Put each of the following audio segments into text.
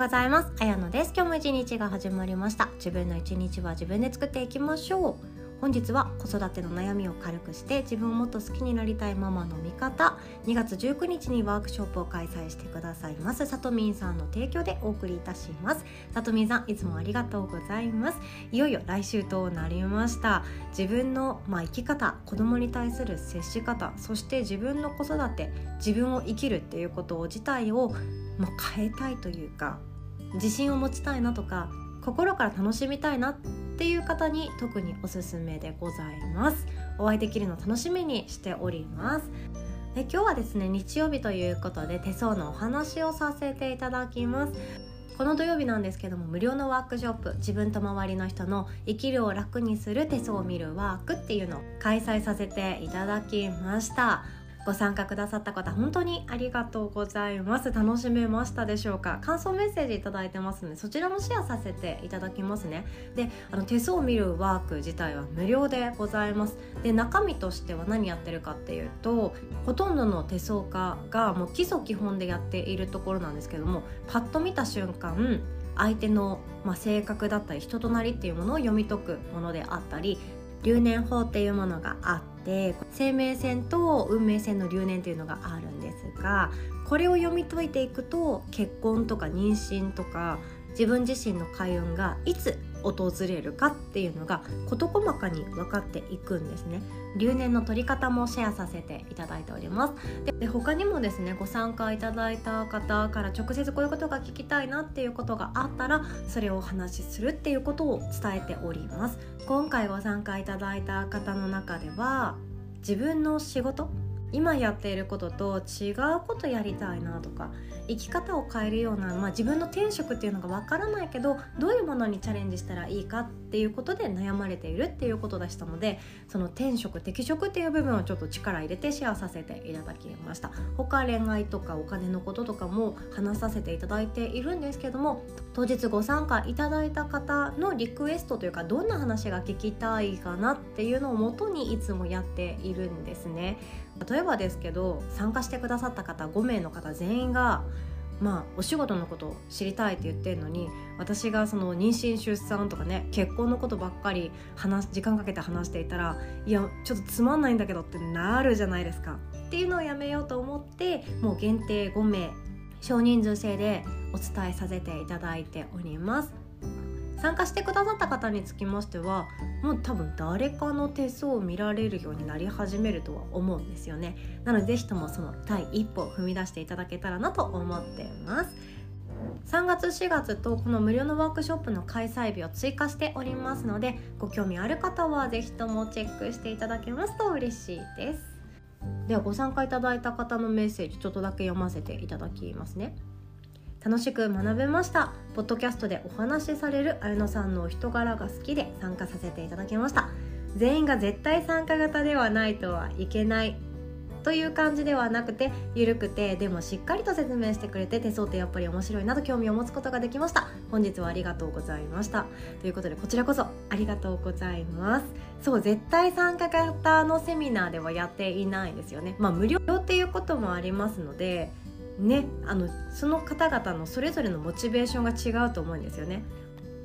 ございます。あやのです。今日も一日が始まりました。自分の一日は自分で作っていきましょう。本日は子育ての悩みを軽くして自分をもっと好きになりたいママの味方。2月19日にワークショップを開催してくださいます。さとみんさんの提供でお送りいたします。さとみんさんいつもありがとうございます。いよいよ来週となりました。自分の、まあ、生き方子供に対する接し方そして自分の子育て自分を生きるっていうこと自体を、まあ、変えたいというか自信を持ちたいなとか心から楽しみたいなっていう方に特におすすめでございます。お会いできるの楽しみにしております。で今日はですね日曜日ということで手相のお話をさせていただきます。この土曜日なんですけども無料のワークショップ自分と周りの人の生きるを楽にする手相を見るワークっていうのを開催させていただきました。ご参加くださった方本当にありがとうございます。楽しめましたでしょうか。感想メッセージいただいてますのでそちらもシェアさせていただきますね。であの手相を見るワーク自体は無料でございます。で中身としては何やってるかっていうとほとんどの手相家がもう基礎基本でやっているところなんですけどもパッと見た瞬間相手の、まあ、性格だったり人となりっていうものを読み解くものであったり留年法っていうものがあって生命線と運命線の留年というのがあるんですがこれを読み解いていくと結婚とか妊娠とか自分自身の開運がいつ訪れるかっていうのが事細かに分かっていくんですね。留年の取り方もシェアさせていただいております。で他にもですねご参加いただいた方から直接こういうことが聞きたいなっていうことがあったらそれをお話しするっていうことを伝えております。今回ご参加いただいた方の中では自分の仕事今やっていることと違うことやりたいなとか生き方を変えるような、まあ、自分の転職っていうのがわからないけどどういうものにチャレンジしたらいいかっていうことで悩まれているっていうことでしたのでその転職適職っていう部分をちょっと力入れてシェアさせていただきました。他恋愛とかお金のこととかも話させていただいているんですけども当日ご参加いただいた方のリクエストというかどんな話が聞きたいかなっていうのをもとにいつもやっているんですね。例えばですけど参加してくださった方5名の方全員がまあお仕事のことを知りたいって言ってるのに私がその妊娠出産とかね結婚のことばっかり話時間かけて話していたらいやちょっとつまんないんだけどってなるじゃないですか。っていうのをやめようと思ってもう限定5名少人数制でお伝えさせていただいております。参加してくださった方につきましてはもう多分誰かの手相を見られるようになり始めるとは思うんですよね。なので是非ともその第一歩を踏み出していただけたらなと思っています。3月4月とこの無料のワークショップの開催日を追加しておりますのでご興味ある方は是非ともチェックしていただけますと嬉しいです。ではご参加いただいた方のメッセージちょっとだけ読ませていただきますね。楽しく学べました。ポッドキャストでお話しされる綾乃さんのお人柄が好きで参加させていただきました。全員が絶対参加型ではないとはいけないという感じではなくて緩くてでもしっかりと説明してくれて手相ってやっぱり面白いなと興味を持つことができました。本日はありがとうございました。ということでこちらこそありがとうございます。そう絶対参加型のセミナーではやっていないですよね。まあ無料っていうこともありますのでねあのその方々のそれぞれのモチベーションが違うと思うんですよね。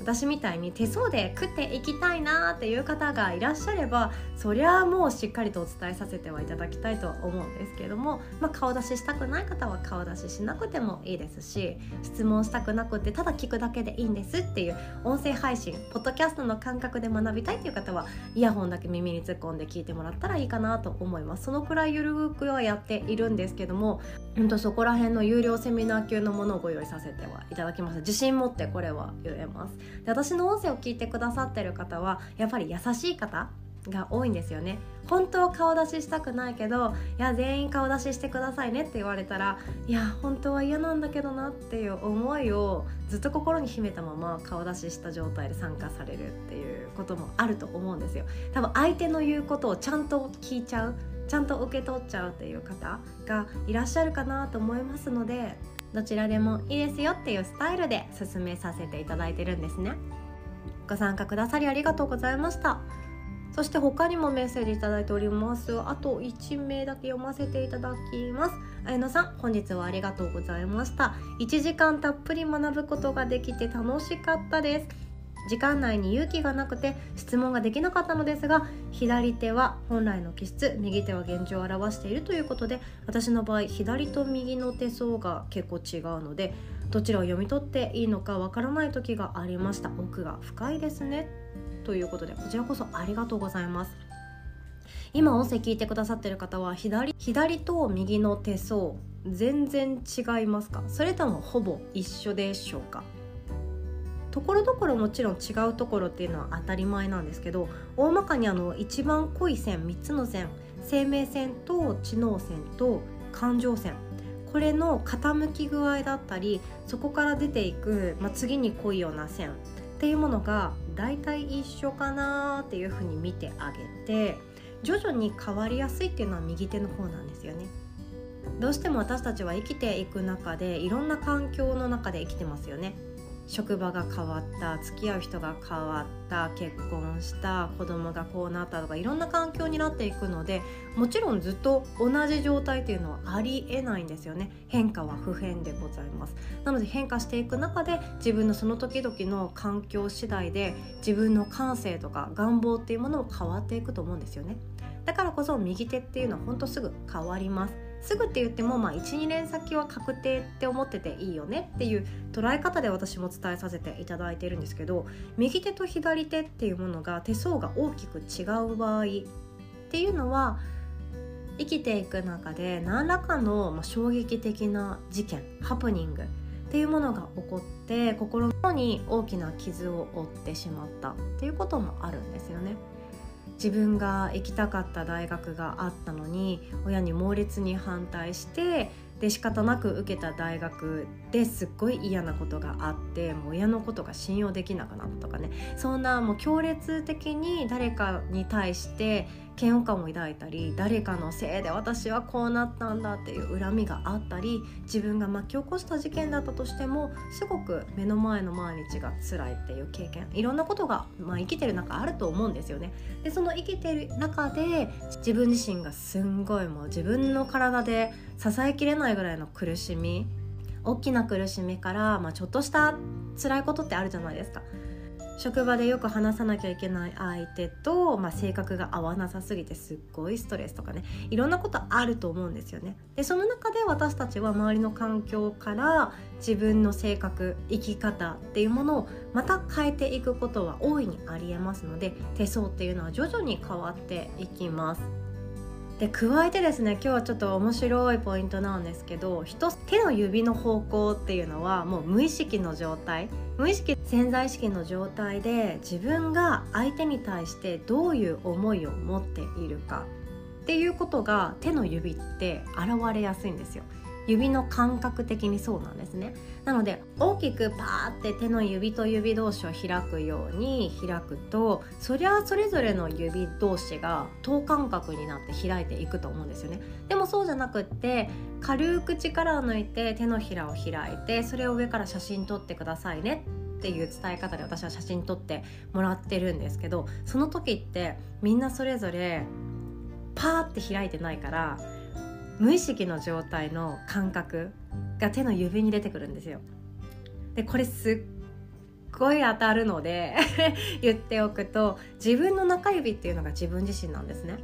私みたいに手相で食っていきたいなっていう方がいらっしゃればそりゃもうしっかりとお伝えさせてはいただきたいとは思うんですけども、まあ、顔出ししたくない方は顔出ししなくてもいいですし質問したくなくてただ聞くだけでいいんですっていう音声配信ポッドキャストの感覚で学びたいっていう方はイヤホンだけ耳に突っ込んで聞いてもらったらいいかなと思います。そのくらいゆるくはやっているんですけどもんとそこら辺の有料セミナー級のものをご用意させてはいただきます。自信持ってこれは言えます。で私の音声を聞いてくださってる方はやっぱり優しい方が多いんですよね。本当は顔出ししたくないけどいや全員顔出ししてくださいねって言われたらいや本当は嫌なんだけどなっていう思いをずっと心に秘めたまま顔出しした状態で参加されるっていうこともあると思うんですよ。多分相手の言うことをちゃんと聞いちゃうちゃんと受け取っちゃうっていう方がいらっしゃるかなと思いますのでどちらでもいいですよっていうスタイルで進めさせていただいてるんですね。ご参加くださりありがとうございました。そして他にもメッセージいただいております。あと1名だけ読ませていただきます。綾乃さん本日はありがとうございました。1時間たっぷり学ぶことができて楽しかったです。時間内に勇気がなくて質問ができなかったのですが左手は本来の気質右手は現状を表しているということで私の場合左と右の手相が結構違うのでどちらを読み取っていいのかわからない時がありました。奥が深いですね。ということでこちらこそありがとうございます。今音声聞いてくださってる方は左左と右の手相全然違いますか？それともほぼ一緒でしょうか？ところどころもちろん違うところっていうのは当たり前なんですけど大まかにあの一番濃い線3つの線生命線と知能線と感情線これの傾き具合だったりそこから出ていく、まあ、次に濃いような線っていうものが大体一緒かなっていうふうに見てあげて徐々に変わりやすいっていうのは右手の方なんですよね。どうしても私たちは生きていく中でいろんな環境の中で生きてますよね。職場が変わった付き合う人が変わった結婚した子供がこうなったとかいろんな環境になっていくのでもちろんずっと同じ状態っていうのはありえないんですよね。変化は不変でございます。なので変化していく中で自分のその時々の環境次第で自分の感性とか願望っていうものも変わっていくと思うんですよね。だからこそ右手っていうのはほんとすぐ変わります。すぐって言っても、まあ、12年先は確定って思ってていいよねっていう捉え方で私も伝えさせていただいているんですけど右手と左手っていうものが手相が大きく違う場合っていうのは生きていく中で何らかの、衝撃的な事件ハプニングっていうものが起こって心に大きな傷を負ってしまったっていうこともあるんですよね。自分が行きたかった大学があったのに親に猛烈に反対してで仕方なく受けた大学ですっごい嫌なことがあってもう親のことが信用できなくなったとかね。そんなもう強烈的に誰かに対して嫌悪感を抱いたり誰かのせいで私はこうなったんだっていう恨みがあったり自分が巻き起こした事件だったとしてもすごく目の前の毎日が辛いっていう経験いろんなことが、まあ、生きてる中あると思うんですよね。でその生きてる中で自分自身がすんごいもう自分の体で支えきれないぐらいの苦しみ大きな苦しみから、まあ、ちょっとした辛いことってあるじゃないですか。職場でよく話さなきゃいけない相手と、まあ、性格が合わなさすぎてすっごいストレスとかねいろんなことあると思うんですよね。でその中で私たちは周りの環境から自分の性格生き方っていうものをまた変えていくことは大いにありえますので手相っていうのは徐々に変わっていきます。で加えてですね今日はちょっと面白いポイントなんですけど人手の指の方向っていうのはもう無意識の状態無意識潜在意識の状態で自分が相手に対してどういう思いを持っているかっていうことが手の指って現れやすいんですよ。指の感覚的にそうなんですね。なので大きくパーって手の指と指同士を開くように開くとそりゃそれぞれの指同士が等間隔になって開いていくと思うんですよね。でもそうじゃなくって軽く力を抜いて手のひらを開いてそれを上から写真撮ってくださいね。っていう伝え方で私は写真撮ってもらってるんですけどその時ってみんなそれぞれパーって開いてないから無意識の状態の感覚が手の指に出てくるんですよ。でこれすっごい当たるので 言っておくと自分の中指っていうのが自分自身なんですね。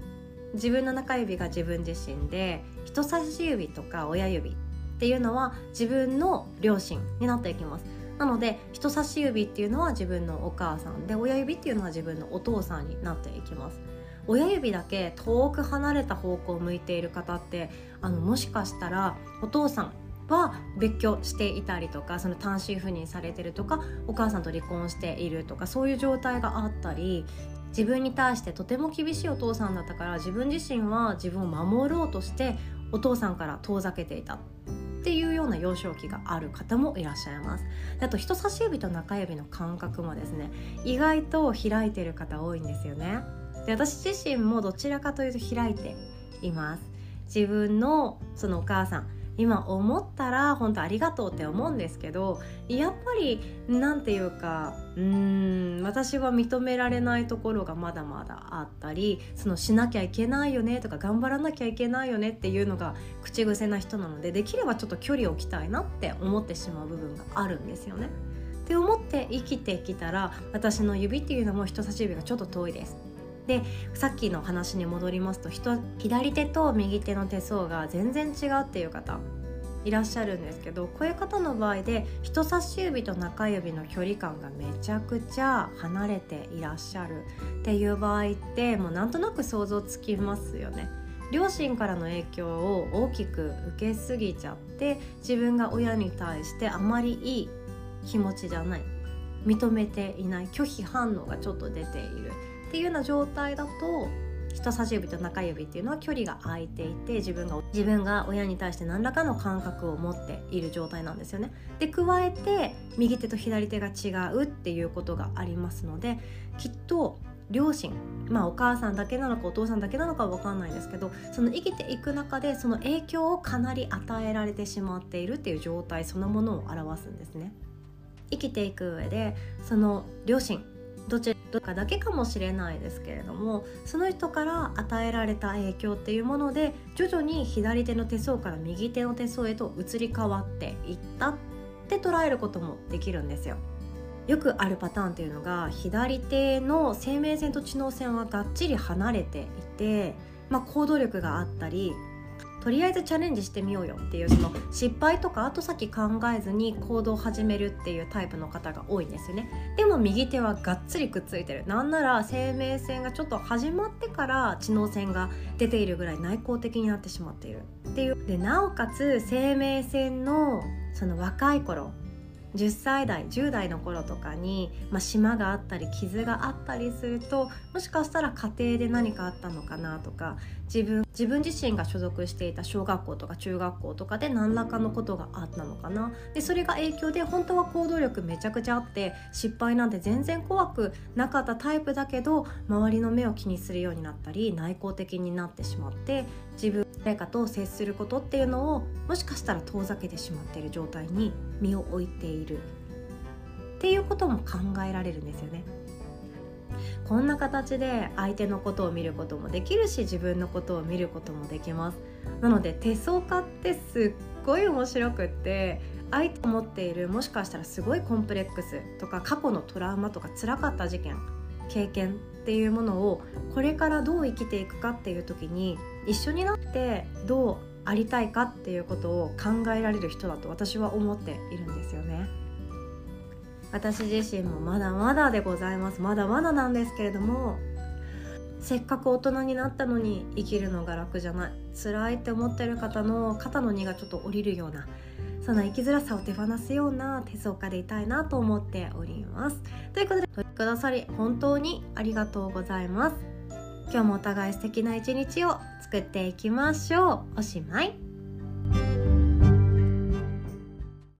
自分の中指が自分自身で人差し指とか親指っていうのは自分の両親になっていきます。なので人差し指っていうのは自分のお母さんで親指っていうのは自分のお父さんになっていきます。親指だけ遠く離れた方向を向いている方ってあのもしかしたらお父さんは別居していたりとかその単身赴任されてるとかお母さんと離婚しているとかそういう状態があったり自分に対してとても厳しいお父さんだったから自分自身は自分を守ろうとしてお父さんから遠ざけていたっていうような幼少期がある方もいらっしゃいます。あと人差し指と中指の感覚もですね意外と開いてる方多いんですよね。で私自身もどちらかというと開いています自分のそのお母さん今思ったら本当ありがとうって思うんですけどやっぱり何て言うかうーん私は認められないところがまだまだあったりそのしなきゃいけないよねとか頑張らなきゃいけないよねっていうのが口癖な人なのでできればちょっと距離を置きたいなって思ってしまう部分があるんですよね。って思って生きてきたら私の指っていうのも人差し指がちょっと遠いです。でさっきの話に戻りますと人左手と右手の手相が全然違うっていう方いらっしゃるんですけどこういう方の場合で人差し指と中指の距離感がめちゃくちゃ離れていらっしゃるっていう場合ってもうなんとなく想像つきますよね。両親からの影響を大きく受けすぎちゃって自分が親に対してあまりいい気持ちじゃない認めていない拒否反応がちょっと出ているっていうような状態だと人差し指と中指っていうのは距離が空いていて自分が自分が親に対して何らかの感覚を持っている状態なんですよね。で加えて右手と左手が違うっていうことがありますのできっと両親まあお母さんだけなのかお父さんだけなのかは分かんないですけどその生きていく中でその影響をかなり与えられてしまっているっていう状態そのものを表すんですね。生きていく上でその両親どちらかだけかもしれないですけれどもその人から与えられた影響っていうもので徐々に左手の手相から右手の手相へと移り変わっていったって捉えることもできるんですよ。よくあるパターンっていうのが左手の生命線と知能線はがっちり離れていて、まあ、行動力があったりとりあえずチャレンジしてみようよっていうその失敗とか後先考えずに行動を始めるっていうタイプの方が多いんですよね。でも右手はがっつりくっついてる。なんなら生命線がちょっと始まってから知能線が出ているぐらい内向的になってしまっているっていう。でなおかつ生命線のその若い頃10歳代10代の頃とかに、まあ、島があったり傷があったりするともしかしたら家庭で何かあったのかなとか自分自分自身が所属していた小学校とか中学校とかで何らかのことがあったのかな。でそれが影響で本当は行動力めちゃくちゃあって失敗なんて全然怖くなかったタイプだけど周りの目を気にするようになったり内向的になってしまって自分誰かと接することっていうのをもしかしたら遠ざけてしまっている状態に身を置いているっていうことも考えられるんですよね。こんな形で相手のことを見ることもできるし自分のことを見ることもできますなので手相家ってすっごい面白くって相手を持っているもしかしたらすごいコンプレックスとか過去のトラウマとか辛かった事件経験っていうものをこれからどう生きていくかっていう時に一緒になってどうありたいかっていうことを考えられる人だと私は思っているんですよね。私自身もまだまだでございますまだまだなんですけれどもせっかく大人になったのに生きるのが楽じゃない辛いって思ってる方の肩の荷がちょっと下りるようなその生きづらさを手放すような手相家でいたいなと思っております。ということでおりくださり本当にありがとうございます。今日もお互い素敵な一日を作っていきましょう。おしまい。